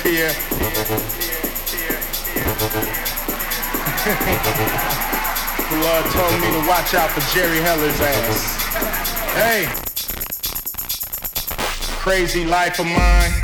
here. the Lord told me to watch out for Jerry Heller's ass. Hey, crazy life of mine.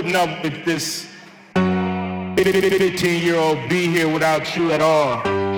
putting up with this 15 year old be here without you at all.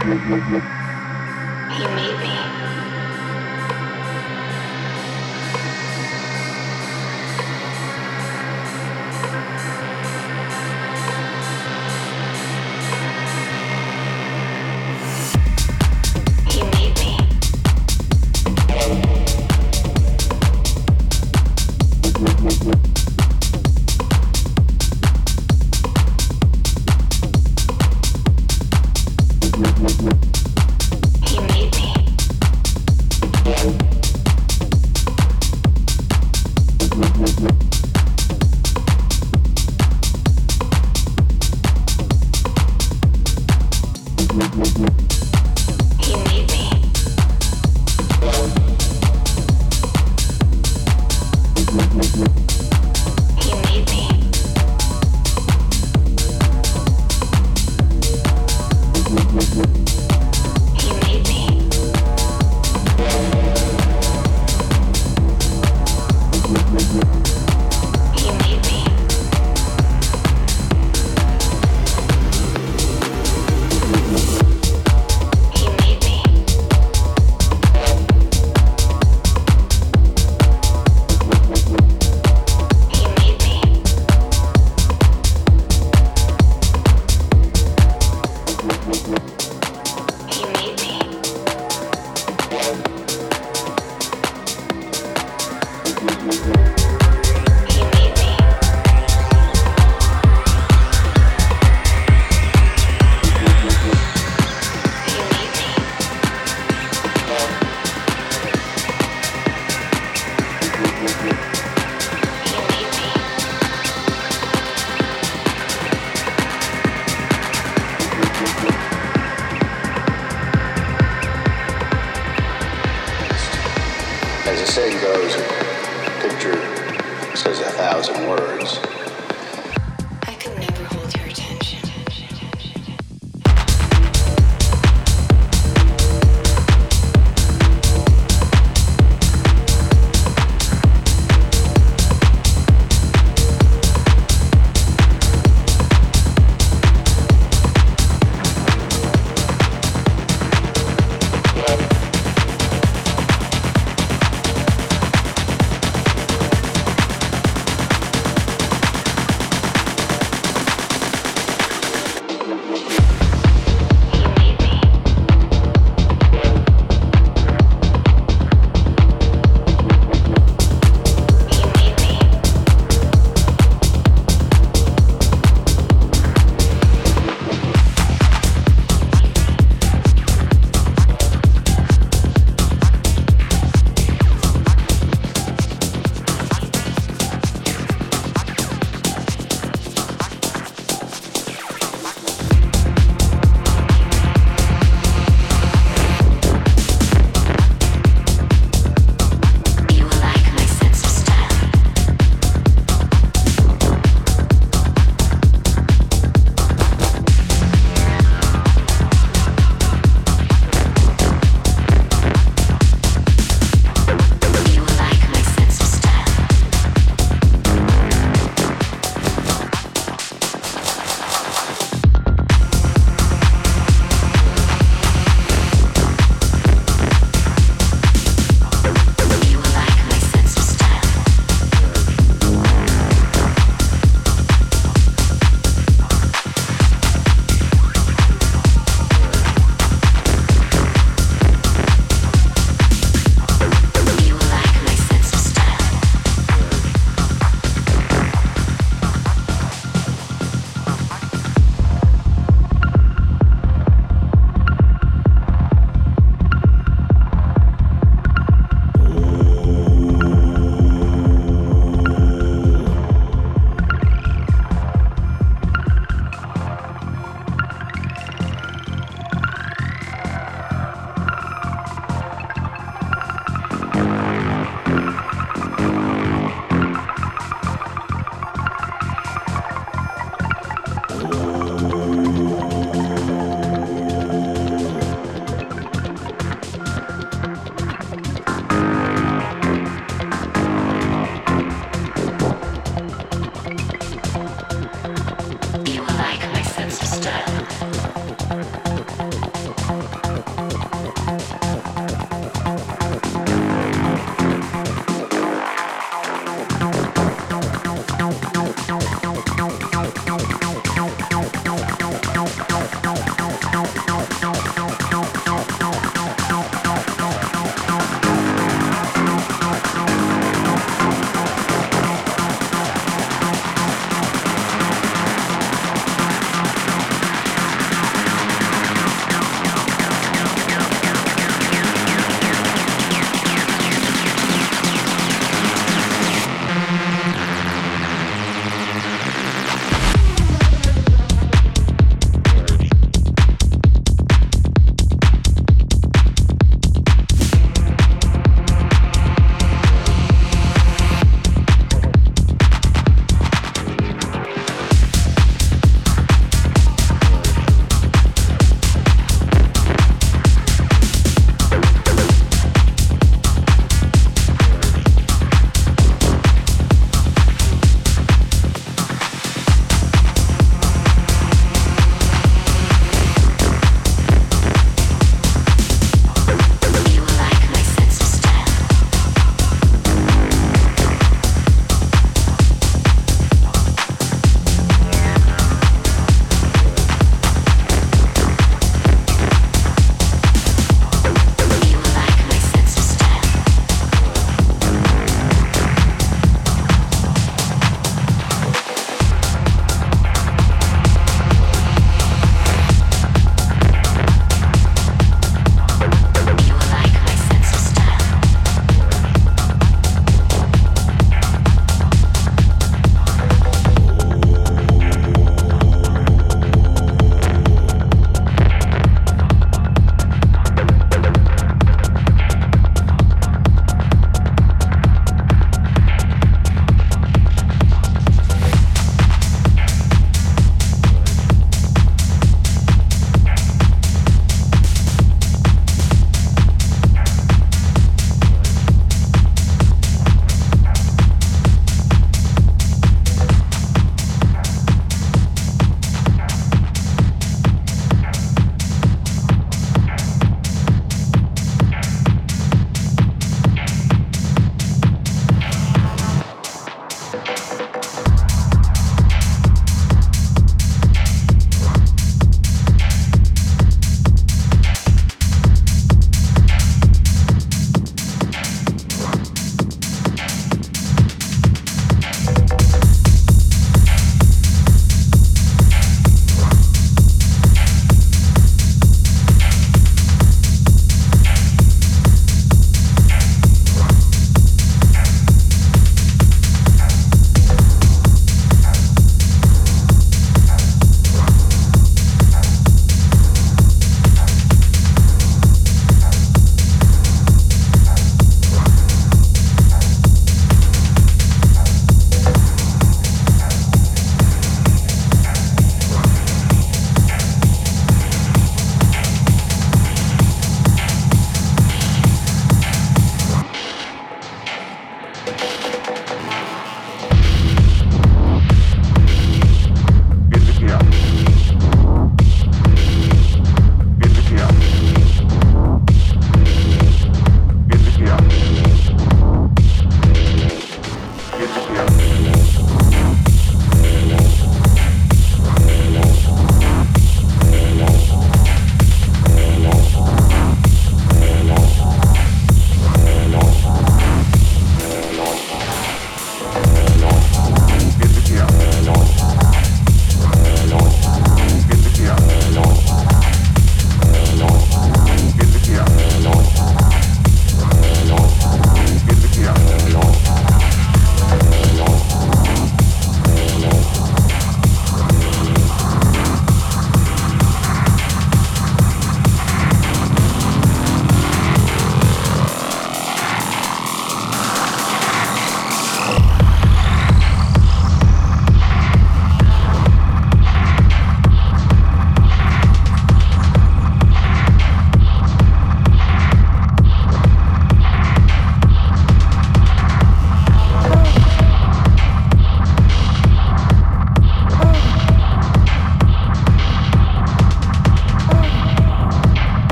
He made me.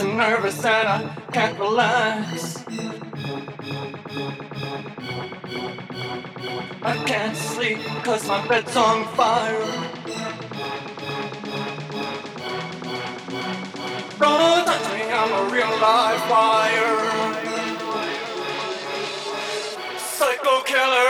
And nervous and I can't relax. I can't sleep cause my bed's on fire. Don't touch me, I'm a real live fire. Psycho killer.